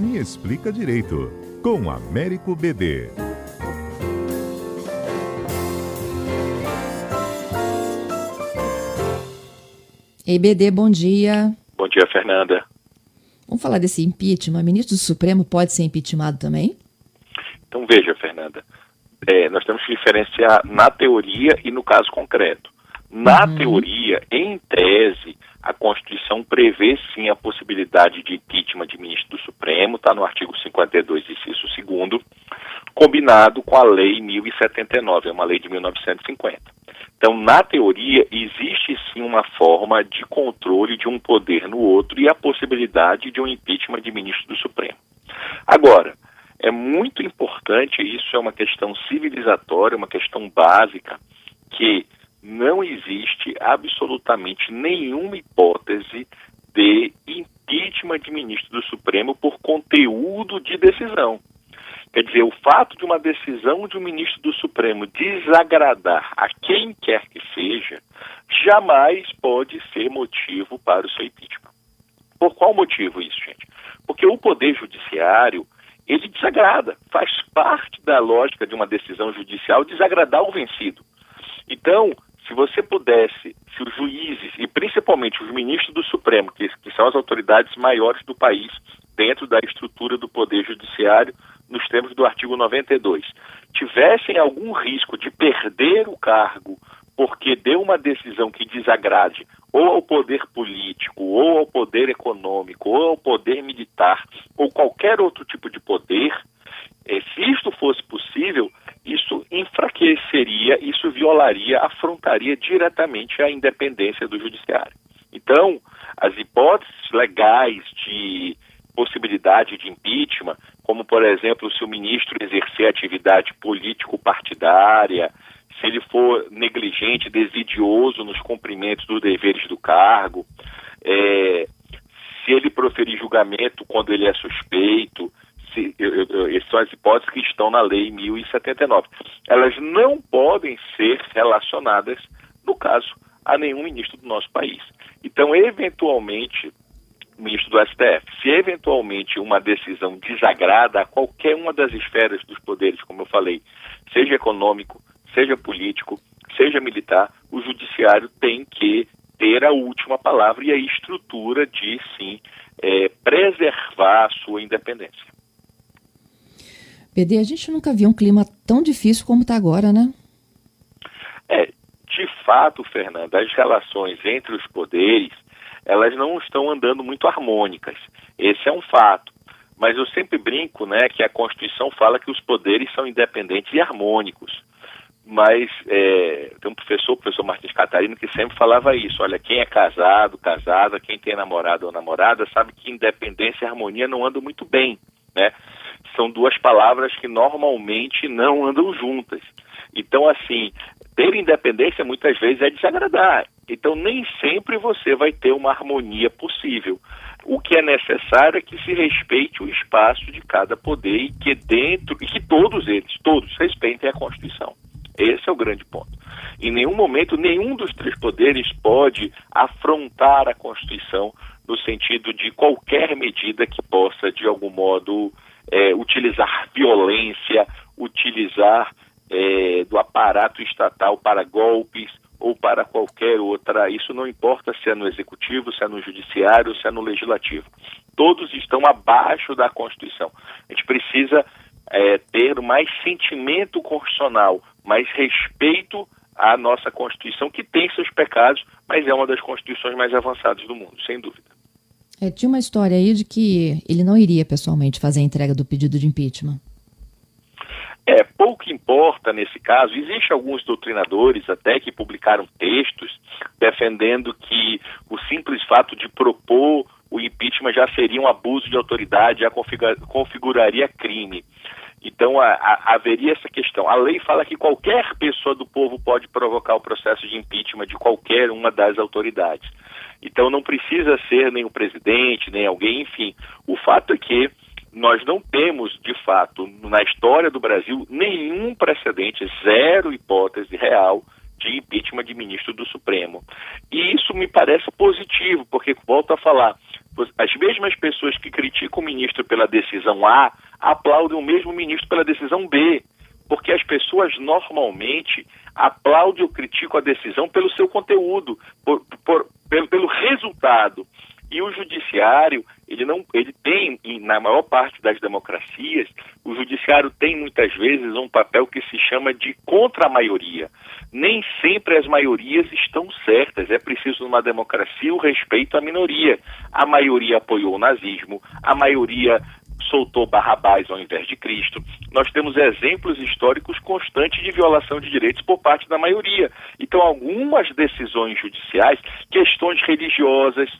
Me Explica Direito, com Américo BD. Ei, BD, bom dia. Bom dia, Fernanda. Vamos falar desse impeachment. O ministro do Supremo pode ser impeachmentado também? Então, veja, Fernanda, é, nós temos que diferenciar na teoria e no caso concreto. Na uhum. teoria, em tese, a Constituição prevê sim a possibilidade de impeachment de ministro do Supremo, está no artigo 52, inciso 2, combinado com a Lei 1079, é uma lei de 1950. Então, na teoria, existe sim uma forma de controle de um poder no outro e a possibilidade de um impeachment de ministro do Supremo. Agora, é muito importante, isso é uma questão civilizatória, uma questão básica, que não existe absolutamente nenhuma hipótese de impeachment de ministro do Supremo por conteúdo de decisão. Quer dizer, o fato de uma decisão de um ministro do Supremo desagradar a quem quer que seja, jamais pode ser motivo para o seu impeachment. Por qual motivo isso, gente? Porque o Poder Judiciário ele desagrada. Faz parte da lógica de uma decisão judicial desagradar o vencido. Então, se você pudesse, se os juízes e principalmente os ministros do Supremo, que, que são as autoridades maiores do país, dentro da estrutura do Poder Judiciário, nos termos do artigo 92, tivessem algum risco de perder o cargo porque deu uma decisão que desagrade ou ao poder político, ou ao poder econômico, ou ao poder militar, ou qualquer outro tipo de poder, eh, se isto fosse possível, enfraqueceria, isso violaria, afrontaria diretamente a independência do judiciário. Então, as hipóteses legais de possibilidade de impeachment, como por exemplo, se o ministro exercer atividade político-partidária, se ele for negligente, desidioso nos cumprimentos dos deveres do cargo, é, se ele proferir julgamento quando ele é suspeito, se, eu, eu, são as hipóteses que estão na Lei 1079. Elas não podem ser relacionadas, no caso, a nenhum ministro do nosso país. Então, eventualmente, ministro do STF, se eventualmente uma decisão desagrada a qualquer uma das esferas dos poderes, como eu falei, seja econômico, seja político, seja militar, o judiciário tem que ter a última palavra e a estrutura de, sim, é, preservar a sua independência. PD, a gente nunca viu um clima tão difícil como está agora, né? É, de fato, Fernanda, as relações entre os poderes, elas não estão andando muito harmônicas. Esse é um fato. Mas eu sempre brinco, né, que a Constituição fala que os poderes são independentes e harmônicos mas é, tem um professor, o professor Martins Catarino, que sempre falava isso. Olha, quem é casado, casada, quem tem namorado ou namorada, sabe que independência e harmonia não andam muito bem, né? São duas palavras que normalmente não andam juntas. Então, assim, ter independência muitas vezes é desagradar. Então, nem sempre você vai ter uma harmonia possível. O que é necessário é que se respeite o espaço de cada poder e que dentro, e que todos eles, todos, respeitem a Constituição. Esse é o grande ponto. Em nenhum momento, nenhum dos três poderes pode afrontar a Constituição no sentido de qualquer medida que possa, de algum modo, é, utilizar violência, utilizar é, do aparato estatal para golpes ou para qualquer outra. Isso não importa se é no executivo, se é no judiciário, se é no legislativo. Todos estão abaixo da Constituição. A gente precisa é, ter mais sentimento constitucional, mais respeito à nossa Constituição, que tem seus pecados, mas é uma das constituições mais avançadas do mundo, sem dúvida. É, tinha uma história aí de que ele não iria pessoalmente fazer a entrega do pedido de impeachment. É, pouco importa nesse caso. Existem alguns doutrinadores até que publicaram textos defendendo que o simples fato de propor o impeachment já seria um abuso de autoridade, já configuraria crime. Então a, a, haveria essa questão. A lei fala que qualquer pessoa do povo pode provocar o processo de impeachment de qualquer uma das autoridades. Então não precisa ser nem o presidente, nem alguém, enfim. O fato é que nós não temos, de fato, na história do Brasil, nenhum precedente, zero hipótese real de impeachment de ministro do Supremo. E isso me parece positivo, porque, volto a falar, as mesmas pessoas que criticam o ministro pela decisão A aplaudem o mesmo ministro pela decisão B, porque as pessoas normalmente aplaudem ou criticam a decisão pelo seu conteúdo, por, por, pelo, pelo resultado. E o judiciário, ele não, ele tem, na maior parte das democracias, o judiciário tem muitas vezes um papel que se chama de contra-maioria. Nem sempre as maiorias estão certas. É preciso numa democracia o respeito à minoria. A maioria apoiou o nazismo, a maioria soltou Barrabás ao invés de Cristo. Nós temos exemplos históricos constantes de violação de direitos por parte da maioria. Então, algumas decisões judiciais, questões religiosas,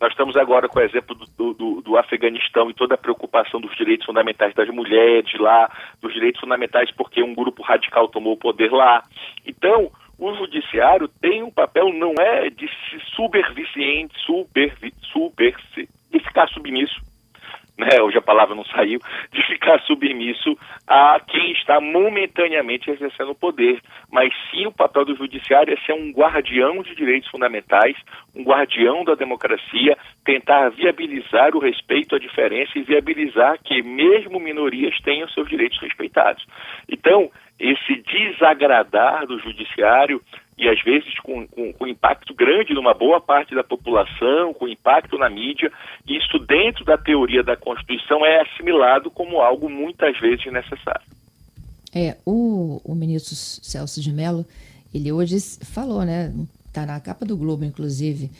nós estamos agora com o exemplo do, do, do, Afeganistão e toda a preocupação dos direitos fundamentais das mulheres lá, dos direitos fundamentais porque um grupo radical tomou o poder lá. Então, o judiciário tem um papel, não é de se superviciente, super, super, de ficar submisso né, hoje a palavra não saiu, de ficar submisso a quem está momentaneamente exercendo o poder. Mas sim o papel do judiciário é ser um guardião de direitos fundamentais, um guardião da democracia, tentar viabilizar o respeito à diferença e viabilizar que mesmo minorias tenham seus direitos respeitados. Então, esse desagradar do judiciário e às vezes com, com, com, impacto grande numa boa parte da população, com impacto na mídia, isso dentro da teoria da Constituição é assimilado como algo muitas vezes necessário. É, o, o ministro Celso de Mello, ele hoje falou, né, está na capa do Globo, inclusive,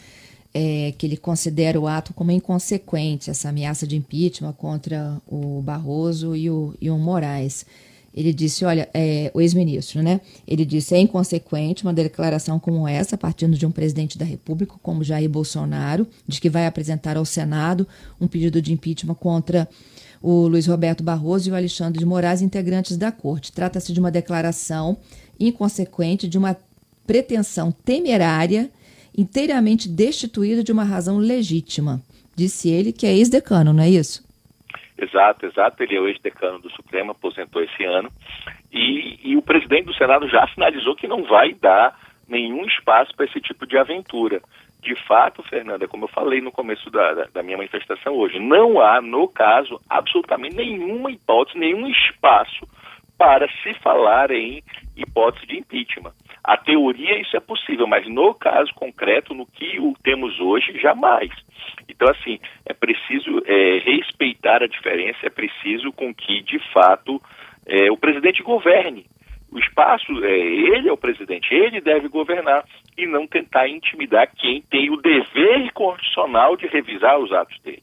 é, que ele considera o ato como inconsequente, essa ameaça de impeachment contra o Barroso e o, e o Moraes. Ele disse, olha, é, o ex-ministro, né? Ele disse, é inconsequente uma declaração como essa, partindo de um presidente da República, como Jair Bolsonaro, de que vai apresentar ao Senado um pedido de impeachment contra o Luiz Roberto Barroso e o Alexandre de Moraes, integrantes da corte. Trata-se de uma declaração inconsequente, de uma pretensão temerária, inteiramente destituída de uma razão legítima. Disse ele que é ex-decano, não é isso? Exato, exato. Ele é o ex-decano do Supremo, aposentou esse ano. E, e o presidente do Senado já sinalizou que não vai dar nenhum espaço para esse tipo de aventura. De fato, Fernanda, como eu falei no começo da, da, da, minha manifestação hoje, não há, no caso, absolutamente nenhuma hipótese, nenhum espaço para se falar em hipótese de impeachment. A teoria isso é possível, mas no caso concreto, no que o temos hoje, jamais. Então, assim, é preciso é, respeitar a diferença, é preciso com que, de fato, é, o presidente governe. O espaço, é, ele é o presidente, ele deve governar e não tentar intimidar quem tem o dever constitucional de revisar os atos dele.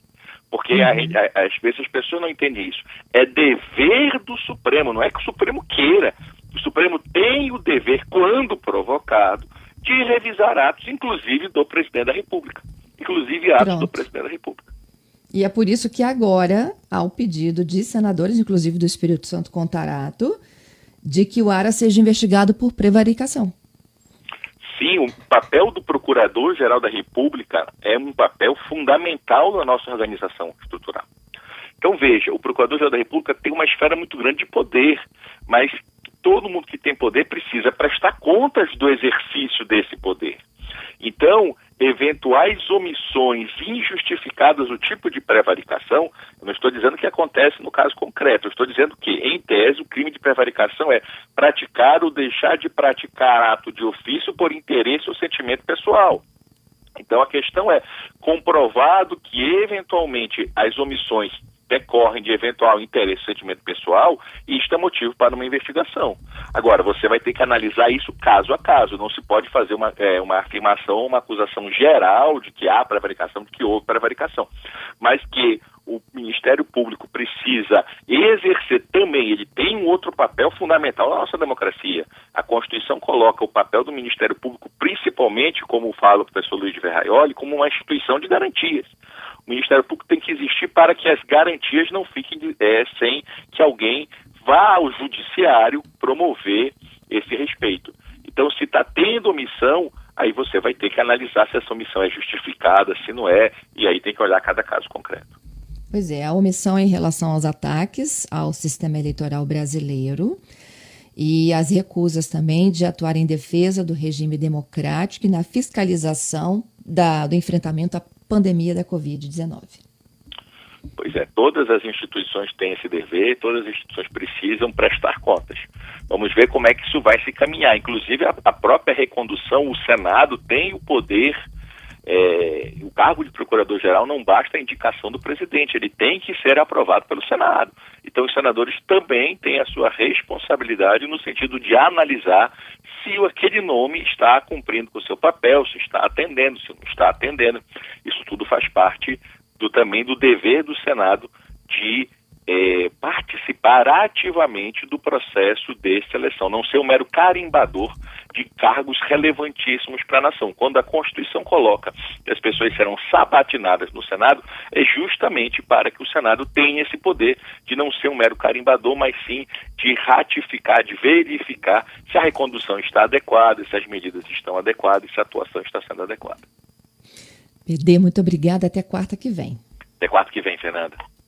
Porque uhum. a, a, às vezes as pessoas não entendem isso. É dever do Supremo, não é que o Supremo queira. O Supremo tem o dever, quando provocado, de revisar atos, inclusive do presidente da República inclusive atos Pronto. do presidente da República. E é por isso que agora há o pedido de senadores, inclusive do Espírito Santo Contarato, de que o ARA seja investigado por prevaricação. Sim, o papel do Procurador-Geral da República é um papel fundamental na nossa organização estrutural. Então, veja, o Procurador-Geral da República tem uma esfera muito grande de poder, mas todo mundo que tem poder precisa prestar contas do exercício desse poder. Então, eventuais omissões injustificadas no tipo de prevaricação, eu não estou dizendo que acontece no caso concreto, eu estou dizendo que, em tese, o crime de prevaricação é praticar ou deixar de praticar ato de ofício por interesse ou sentimento pessoal. Então a questão é comprovado que eventualmente as omissões decorrem de eventual interesse sentimento pessoal, e isto é motivo para uma investigação. Agora, você vai ter que analisar isso caso a caso, não se pode fazer uma, é, uma afirmação, uma acusação geral de que há prevaricação, de que houve prevaricação, mas que o Ministério Público precisa exercer também, ele tem um outro papel fundamental na nossa democracia. A Constituição coloca o papel do Ministério Público, principalmente, como fala o professor Luiz de Verraioli, como uma instituição de garantias. O Ministério Público tem que existir para que as garantias não fiquem é, sem que alguém vá ao judiciário promover esse respeito. Então, se está tendo omissão, aí você vai ter que analisar se essa omissão é justificada, se não é, e aí tem que olhar cada caso concreto. Pois é, a omissão em relação aos ataques ao sistema eleitoral brasileiro e as recusas também de atuar em defesa do regime democrático e na fiscalização da, do enfrentamento à pandemia da Covid-19. Pois é, todas as instituições têm esse dever, todas as instituições precisam prestar contas. Vamos ver como é que isso vai se caminhar. Inclusive, a, a própria recondução, o Senado tem o poder é, o cargo de procurador-geral não basta a indicação do presidente, ele tem que ser aprovado pelo Senado. Então, os senadores também têm a sua responsabilidade no sentido de analisar se aquele nome está cumprindo com o seu papel, se está atendendo, se não está atendendo. Isso tudo faz parte do, também do dever do Senado de é, participar ativamente do processo de seleção, não ser um mero carimbador de cargos relevantíssimos para a nação. Quando a Constituição coloca que as pessoas serão sabatinadas no Senado, é justamente para que o Senado tenha esse poder de não ser um mero carimbador, mas sim de ratificar, de verificar se a recondução está adequada, se as medidas estão adequadas, se a atuação está sendo adequada. PD, muito obrigada. Até quarta que vem. Até quarta que vem, Fernanda.